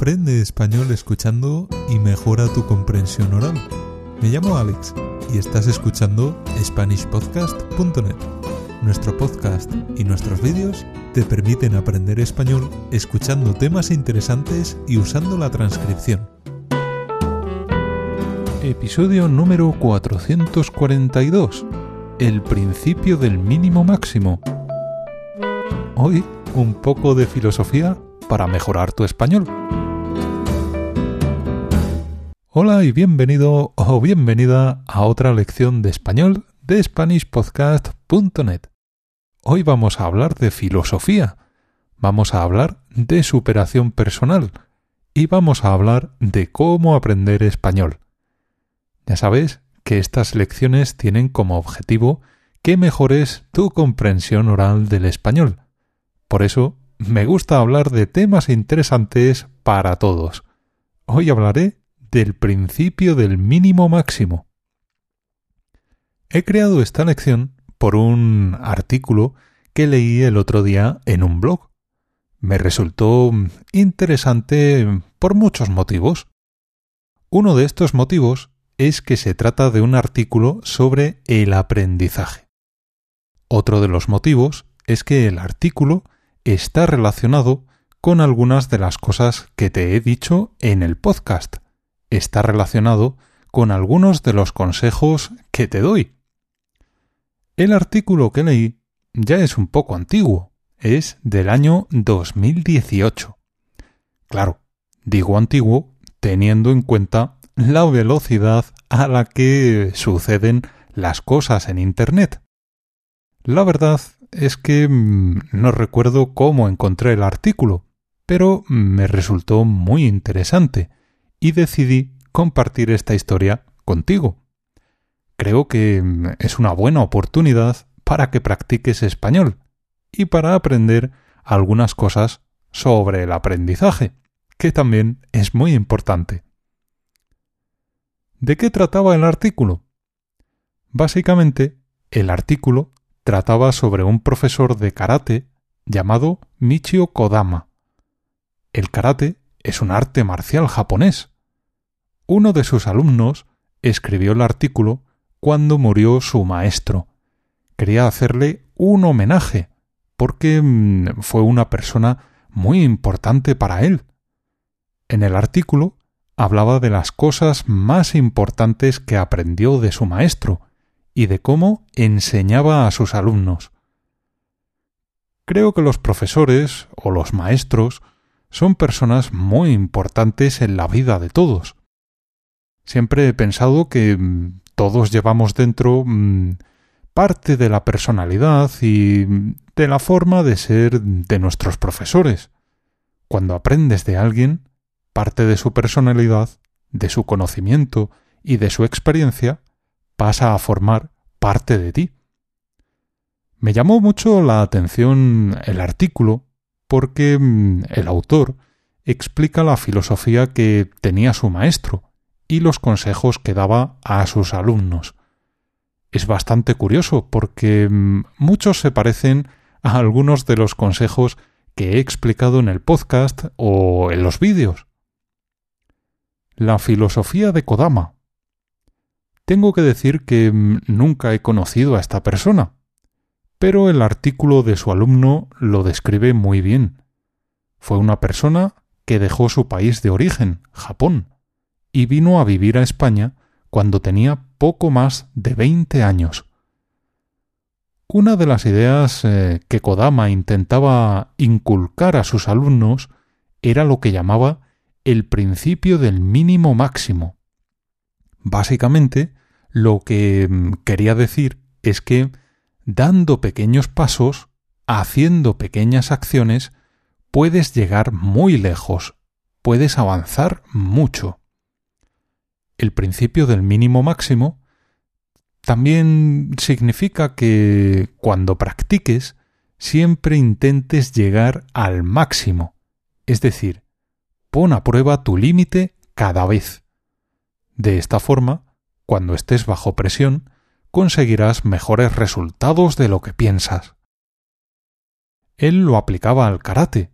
Aprende español escuchando y mejora tu comprensión oral. Me llamo Alex y estás escuchando SpanishPodcast.net. Nuestro podcast y nuestros vídeos te permiten aprender español escuchando temas interesantes y usando la transcripción. Episodio número 442. El principio del mínimo máximo. Hoy un poco de filosofía para mejorar tu español. Hola y bienvenido o bienvenida a otra lección de español de SpanishPodcast.net. Hoy vamos a hablar de filosofía, vamos a hablar de superación personal y vamos a hablar de cómo aprender español. Ya sabes que estas lecciones tienen como objetivo que mejores tu comprensión oral del español. Por eso me gusta hablar de temas interesantes para todos. Hoy hablaré del principio del mínimo máximo. He creado esta lección por un artículo que leí el otro día en un blog. Me resultó interesante por muchos motivos. Uno de estos motivos es que se trata de un artículo sobre el aprendizaje. Otro de los motivos es que el artículo está relacionado con algunas de las cosas que te he dicho en el podcast. Está relacionado con algunos de los consejos que te doy. El artículo que leí ya es un poco antiguo, es del año 2018. Claro, digo antiguo teniendo en cuenta la velocidad a la que suceden las cosas en Internet. La verdad es que mm, no recuerdo cómo encontré el artículo, pero me resultó muy interesante y decidí compartir esta historia contigo. Creo que mm, es una buena oportunidad para que practiques español y para aprender algunas cosas sobre el aprendizaje, que también es muy importante. ¿De qué trataba el artículo? Básicamente, el artículo trataba sobre un profesor de karate llamado Michio Kodama. El karate es un arte marcial japonés. Uno de sus alumnos escribió el artículo cuando murió su maestro. Quería hacerle un homenaje, porque mm, fue una persona muy importante para él. En el artículo hablaba de las cosas más importantes que aprendió de su maestro, y de cómo enseñaba a sus alumnos. Creo que los profesores o los maestros son personas muy importantes en la vida de todos. Siempre he pensado que mm, todos llevamos dentro mm, parte de la personalidad y mm, de la forma de ser de nuestros profesores. Cuando aprendes de alguien, parte de su personalidad, de su conocimiento y de su experiencia pasa a formar parte de ti. Me llamó mucho la atención el artículo porque el autor explica la filosofía que tenía su maestro y los consejos que daba a sus alumnos. Es bastante curioso porque mm, muchos se parecen a algunos de los consejos que he explicado en el podcast o en los vídeos. La filosofía de Kodama tengo que decir que mm, nunca he conocido a esta persona, pero el artículo de su alumno lo describe muy bien. Fue una persona que dejó su país de origen, Japón, y vino a vivir a España cuando tenía poco más de veinte años. Una de las ideas eh, que Kodama intentaba inculcar a sus alumnos era lo que llamaba el principio del mínimo máximo. Básicamente, lo que mm, quería decir es que dando pequeños pasos, haciendo pequeñas acciones, puedes llegar muy lejos, puedes avanzar mucho. El principio del mínimo máximo también significa que cuando practiques siempre intentes llegar al máximo, es decir, pon a prueba tu límite cada vez. De esta forma, cuando estés bajo presión, conseguirás mejores resultados de lo que piensas. Él lo aplicaba al karate,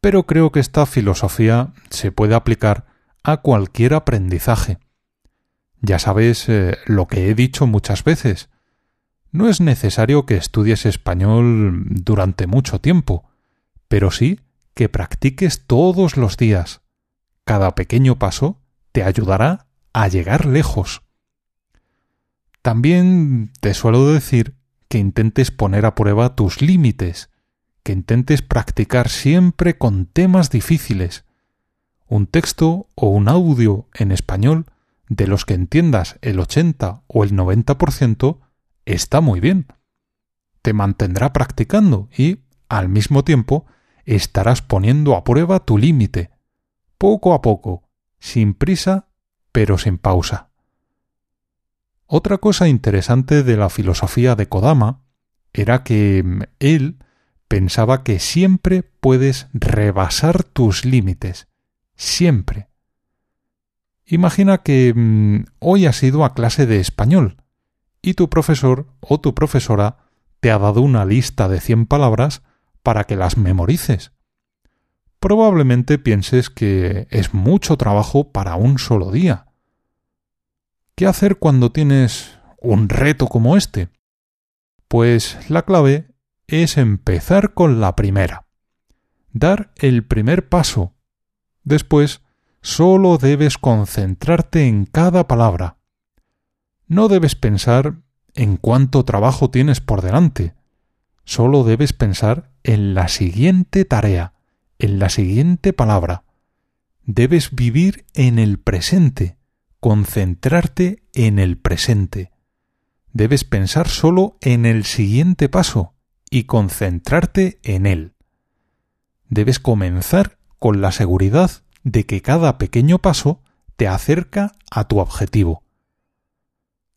pero creo que esta filosofía se puede aplicar a cualquier aprendizaje. Ya sabes eh, lo que he dicho muchas veces. No es necesario que estudies español durante mucho tiempo, pero sí que practiques todos los días. Cada pequeño paso te ayudará a llegar lejos. También te suelo decir que intentes poner a prueba tus límites, que intentes practicar siempre con temas difíciles. Un texto o un audio en español de los que entiendas el 80 o el 90% está muy bien. Te mantendrá practicando y, al mismo tiempo, estarás poniendo a prueba tu límite, poco a poco, sin prisa, pero sin pausa. Otra cosa interesante de la filosofía de Kodama era que mm, él pensaba que siempre puedes rebasar tus límites, siempre. Imagina que mm, hoy has ido a clase de español y tu profesor o tu profesora te ha dado una lista de cien palabras para que las memorices. Probablemente pienses que es mucho trabajo para un solo día. ¿Qué hacer cuando tienes un reto como este? Pues la clave es empezar con la primera. Dar el primer paso. Después, solo debes concentrarte en cada palabra. No debes pensar en cuánto trabajo tienes por delante. Solo debes pensar en la siguiente tarea, en la siguiente palabra. Debes vivir en el presente, concentrarte en el presente. Debes pensar solo en el siguiente paso y concentrarte en él. Debes comenzar con la seguridad de que cada pequeño paso te acerca a tu objetivo.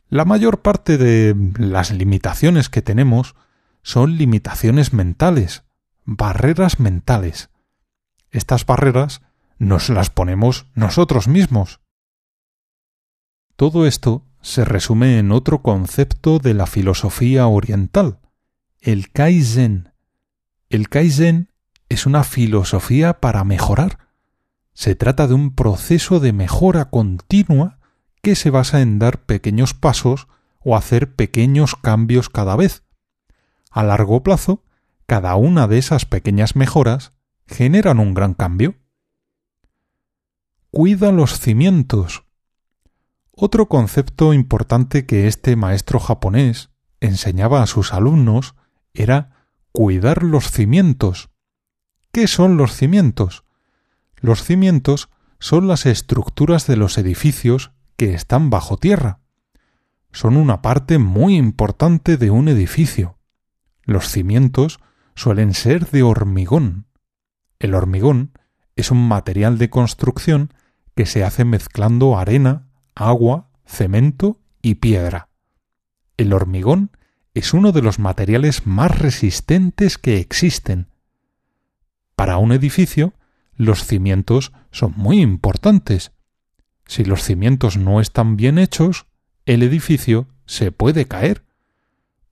La mayor parte de las limitaciones que tenemos son limitaciones mentales, barreras mentales. Estas barreras nos las ponemos nosotros mismos. Todo esto se resume en otro concepto de la filosofía oriental, el Kaizen. El Kaizen es una filosofía para mejorar. Se trata de un proceso de mejora continua que se basa en dar pequeños pasos o hacer pequeños cambios cada vez. A largo plazo, cada una de esas pequeñas mejoras generan un gran cambio. Cuida los cimientos. Otro concepto importante que este maestro japonés enseñaba a sus alumnos era cuidar los cimientos. ¿Qué son los cimientos? Los cimientos son las estructuras de los edificios que están bajo tierra. Son una parte muy importante de un edificio. Los cimientos suelen ser de hormigón. El hormigón es un material de construcción que se hace mezclando arena, agua, cemento y piedra. El hormigón es uno de los materiales más resistentes que existen. Para un edificio, los cimientos son muy importantes. Si los cimientos no están bien hechos, el edificio se puede caer.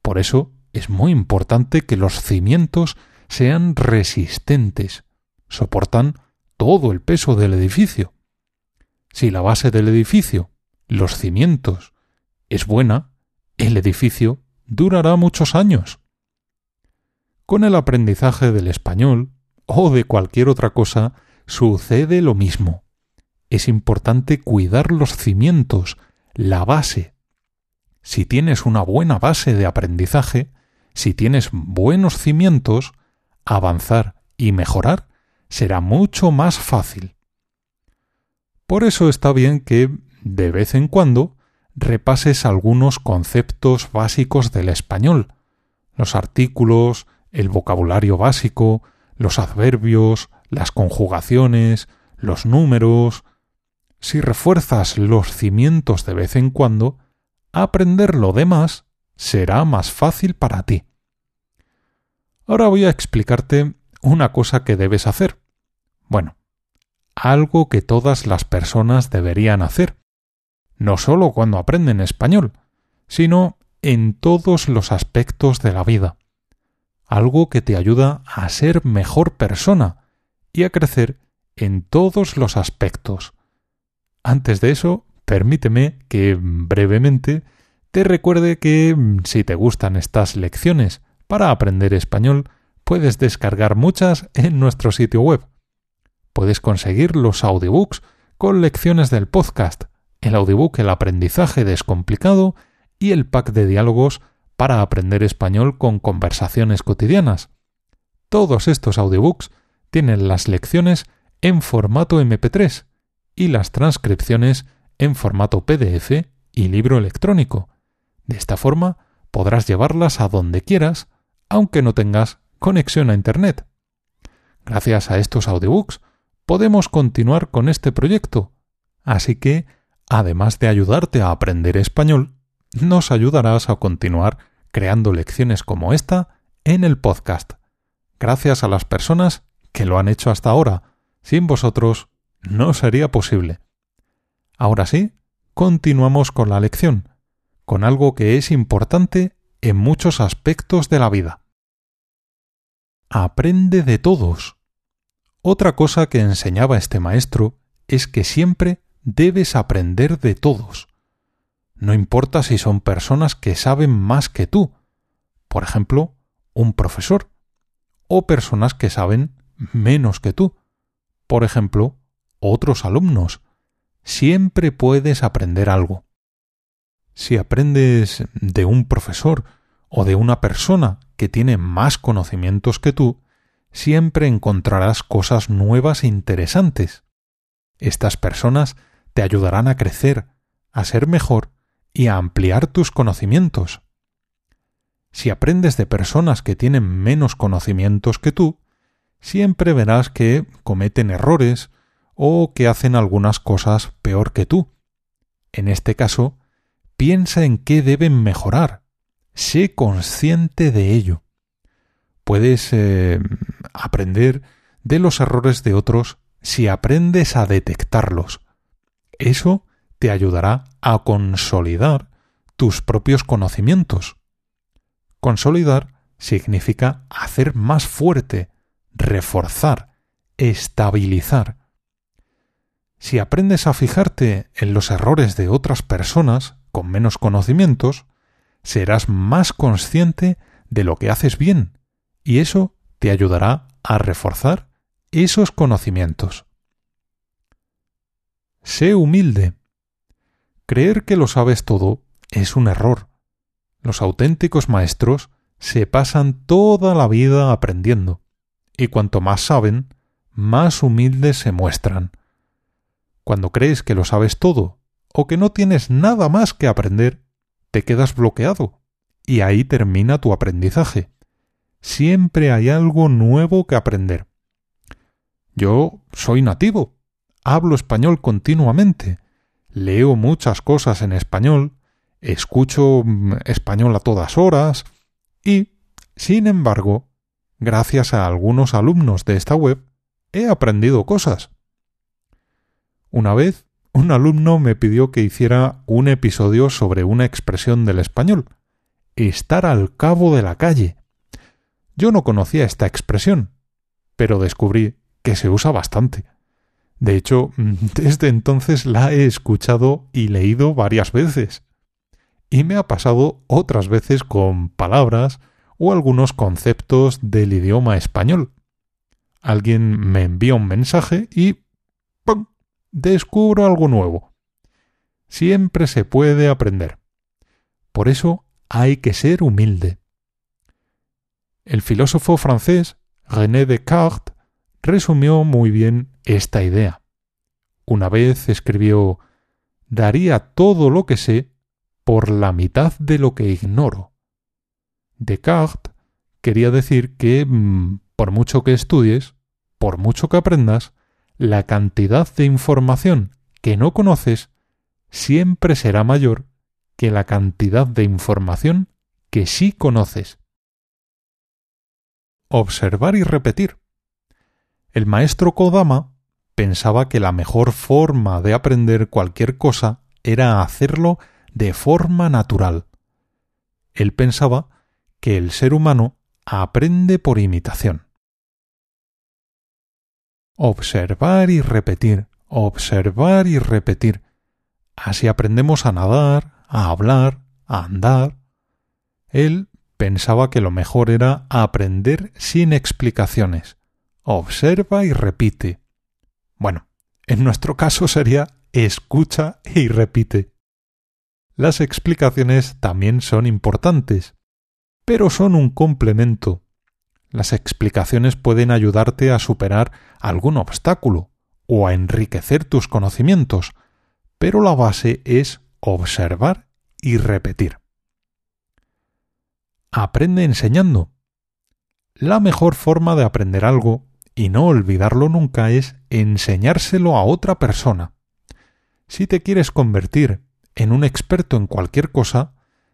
Por eso es muy importante que los cimientos sean resistentes, soportan todo el peso del edificio. Si la base del edificio, los cimientos, es buena, el edificio durará muchos años. Con el aprendizaje del español o de cualquier otra cosa sucede lo mismo. Es importante cuidar los cimientos, la base. Si tienes una buena base de aprendizaje, si tienes buenos cimientos, avanzar y mejorar será mucho más fácil. Por eso está bien que, de vez en cuando, repases algunos conceptos básicos del español, los artículos, el vocabulario básico, los adverbios, las conjugaciones, los números. Si refuerzas los cimientos de vez en cuando, aprender lo demás será más fácil para ti. Ahora voy a explicarte una cosa que debes hacer. Bueno, algo que todas las personas deberían hacer, no sólo cuando aprenden español, sino en todos los aspectos de la vida. Algo que te ayuda a ser mejor persona y a crecer en todos los aspectos. Antes de eso, permíteme que brevemente te recuerde que si te gustan estas lecciones para aprender español, puedes descargar muchas en nuestro sitio web. Puedes conseguir los audiobooks con lecciones del podcast, el audiobook El aprendizaje descomplicado y el pack de diálogos para aprender español con conversaciones cotidianas. Todos estos audiobooks tienen las lecciones en formato MP3 y las transcripciones en formato PDF y libro electrónico. De esta forma podrás llevarlas a donde quieras, aunque no tengas conexión a Internet. Gracias a estos audiobooks podemos continuar con este proyecto, así que, además de ayudarte a aprender español, nos ayudarás a continuar creando lecciones como esta en el podcast. Gracias a las personas que lo han hecho hasta ahora. Sin vosotros no sería posible. Ahora sí, continuamos con la lección, con algo que es importante en muchos aspectos de la vida. Aprende de todos. Otra cosa que enseñaba este maestro es que siempre debes aprender de todos. No importa si son personas que saben más que tú, por ejemplo, un profesor, o personas que saben menos que tú, por ejemplo, otros alumnos. Siempre puedes aprender algo. Si aprendes de un profesor o de una persona que tiene más conocimientos que tú, siempre encontrarás cosas nuevas e interesantes. Estas personas te ayudarán a crecer, a ser mejor y a ampliar tus conocimientos. Si aprendes de personas que tienen menos conocimientos que tú, siempre verás que cometen errores o que hacen algunas cosas peor que tú. En este caso, piensa en qué deben mejorar. Sé consciente de ello. Puedes eh, aprender de los errores de otros si aprendes a detectarlos. Eso te ayudará a consolidar tus propios conocimientos. Consolidar significa hacer más fuerte, reforzar, estabilizar. Si aprendes a fijarte en los errores de otras personas con menos conocimientos, serás más consciente de lo que haces bien, y eso te ayudará a reforzar esos conocimientos. Sé humilde. Creer que lo sabes todo es un error. Los auténticos maestros se pasan toda la vida aprendiendo, y cuanto más saben, más humildes se muestran. Cuando crees que lo sabes todo, o que no tienes nada más que aprender, te quedas bloqueado, y ahí termina tu aprendizaje. Siempre hay algo nuevo que aprender. Yo soy nativo, hablo español continuamente, leo muchas cosas en español, escucho mm, español a todas horas y, sin embargo, gracias a algunos alumnos de esta web, he aprendido cosas. Una vez, un alumno me pidió que hiciera un episodio sobre una expresión del español, estar al cabo de la calle. Yo no conocía esta expresión, pero descubrí que se usa bastante. De hecho, desde entonces la he escuchado y leído varias veces. Y me ha pasado otras veces con palabras o algunos conceptos del idioma español. Alguien me envía un mensaje y ¡pum! descubro algo nuevo. Siempre se puede aprender. Por eso hay que ser humilde. El filósofo francés René Descartes resumió muy bien esta idea. Una vez escribió Daría todo lo que sé por la mitad de lo que ignoro. Descartes quería decir que, mm, por mucho que estudies, por mucho que aprendas, la cantidad de información que no conoces siempre será mayor que la cantidad de información que sí conoces. Observar y repetir. El maestro Kodama pensaba que la mejor forma de aprender cualquier cosa era hacerlo de forma natural. Él pensaba que el ser humano aprende por imitación. observar y repetir, observar y repetir. Así aprendemos a nadar, a hablar, a andar. Él pensaba que lo mejor era aprender sin explicaciones. Observa y repite. Bueno, en nuestro caso sería escucha y repite. Las explicaciones también son importantes, pero son un complemento. Las explicaciones pueden ayudarte a superar algún obstáculo o a enriquecer tus conocimientos, pero la base es observar y repetir. Aprende enseñando. La mejor forma de aprender algo y no olvidarlo nunca es enseñárselo a otra persona. Si te quieres convertir en un experto en cualquier cosa,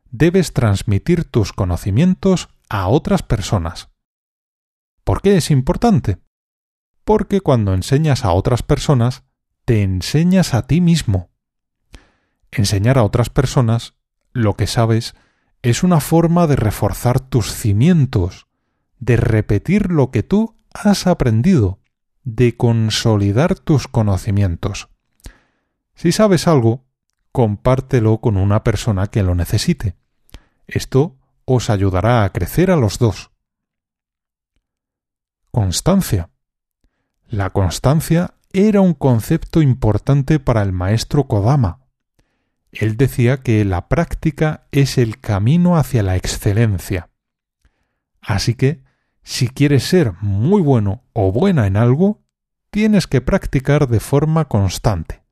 debes transmitir tus conocimientos a otras personas. ¿Por qué es importante? Porque cuando enseñas a otras personas, te enseñas a ti mismo. Enseñar a otras personas lo que sabes es una forma de reforzar tus cimientos, de repetir lo que tú has aprendido, de consolidar tus conocimientos. Si sabes algo, compártelo con una persona que lo necesite. Esto os ayudará a crecer a los dos. Constancia. La constancia era un concepto importante para el maestro Kodama. Él decía que la práctica es el camino hacia la excelencia. Así que, si quieres ser muy bueno o buena en algo, tienes que practicar de forma constante.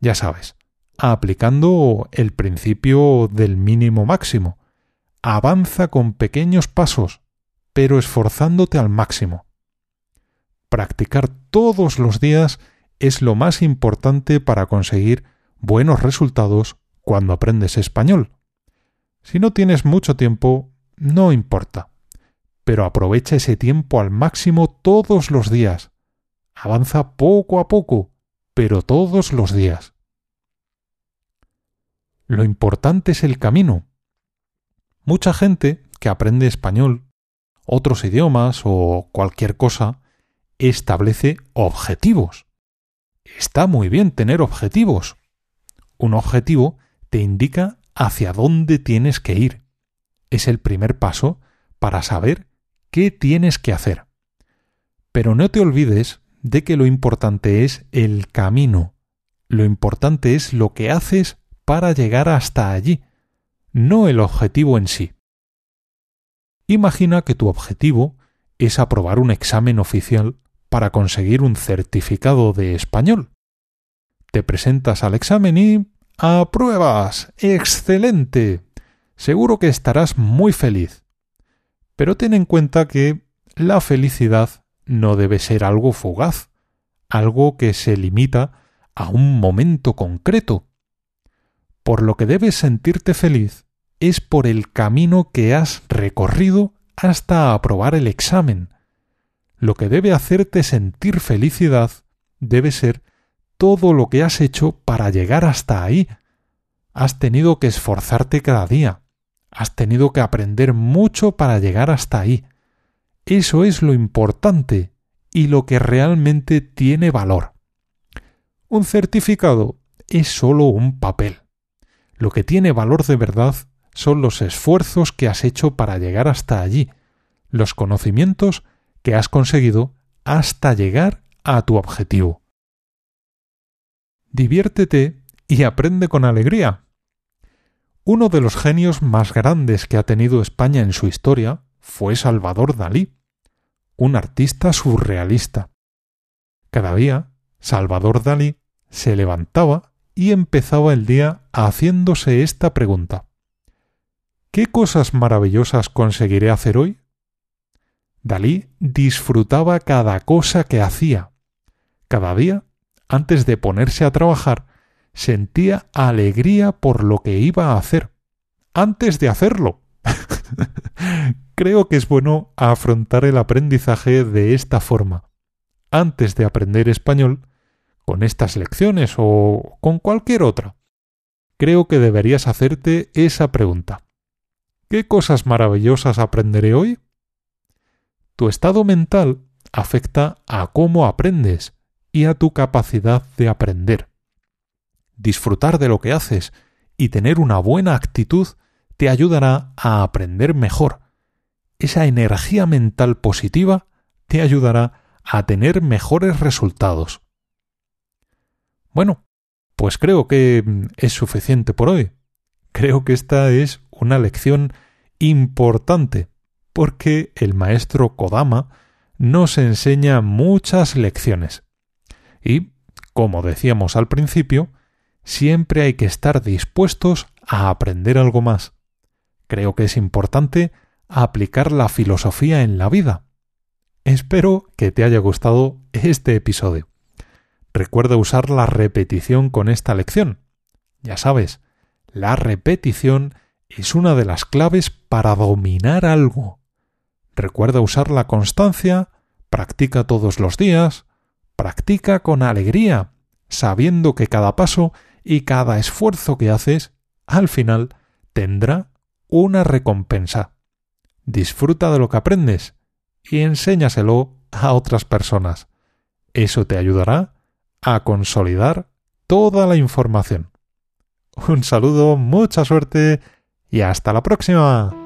Ya sabes, aplicando el principio del mínimo máximo. Avanza con pequeños pasos, pero esforzándote al máximo. Practicar todos los días es lo más importante para conseguir buenos resultados cuando aprendes español. Si no tienes mucho tiempo, no importa, pero aprovecha ese tiempo al máximo todos los días. Avanza poco a poco, pero todos los días. Lo importante es el camino. Mucha gente que aprende español, otros idiomas o cualquier cosa, establece objetivos. Está muy bien tener objetivos. Un objetivo te indica hacia dónde tienes que ir. Es el primer paso para saber qué tienes que hacer. Pero no te olvides de que lo importante es el camino. Lo importante es lo que haces para llegar hasta allí, no el objetivo en sí. Imagina que tu objetivo es aprobar un examen oficial para conseguir un certificado de español. Te presentas al examen y... ¡Apruebas! ¡Excelente! Seguro que estarás muy feliz. Pero ten en cuenta que la felicidad no debe ser algo fugaz, algo que se limita a un momento concreto. Por lo que debes sentirte feliz es por el camino que has recorrido hasta aprobar el examen, lo que debe hacerte sentir felicidad debe ser todo lo que has hecho para llegar hasta ahí. Has tenido que esforzarte cada día. Has tenido que aprender mucho para llegar hasta ahí. Eso es lo importante y lo que realmente tiene valor. Un certificado es sólo un papel. Lo que tiene valor de verdad son los esfuerzos que has hecho para llegar hasta allí, los conocimientos que has conseguido hasta llegar a tu objetivo. Diviértete y aprende con alegría. Uno de los genios más grandes que ha tenido España en su historia fue Salvador Dalí, un artista surrealista. Cada día, Salvador Dalí se levantaba y empezaba el día haciéndose esta pregunta. ¿Qué cosas maravillosas conseguiré hacer hoy? Dalí disfrutaba cada cosa que hacía. Cada día, antes de ponerse a trabajar, sentía alegría por lo que iba a hacer. Antes de hacerlo. Creo que es bueno afrontar el aprendizaje de esta forma. Antes de aprender español, con estas lecciones o con cualquier otra, creo que deberías hacerte esa pregunta. ¿Qué cosas maravillosas aprenderé hoy? Tu estado mental afecta a cómo aprendes y a tu capacidad de aprender. Disfrutar de lo que haces y tener una buena actitud te ayudará a aprender mejor. Esa energía mental positiva te ayudará a tener mejores resultados. Bueno, pues creo que es suficiente por hoy. Creo que esta es una lección importante, porque el maestro Kodama nos enseña muchas lecciones. Y, como decíamos al principio, siempre hay que estar dispuestos a aprender algo más. Creo que es importante aplicar la filosofía en la vida. Espero que te haya gustado este episodio. Recuerda usar la repetición con esta lección. Ya sabes, la repetición es una de las claves para dominar algo. Recuerda usar la constancia, practica todos los días, practica con alegría, sabiendo que cada paso y cada esfuerzo que haces, al final, tendrá una recompensa. Disfruta de lo que aprendes y enséñaselo a otras personas. Eso te ayudará a consolidar toda la información. Un saludo, mucha suerte y hasta la próxima.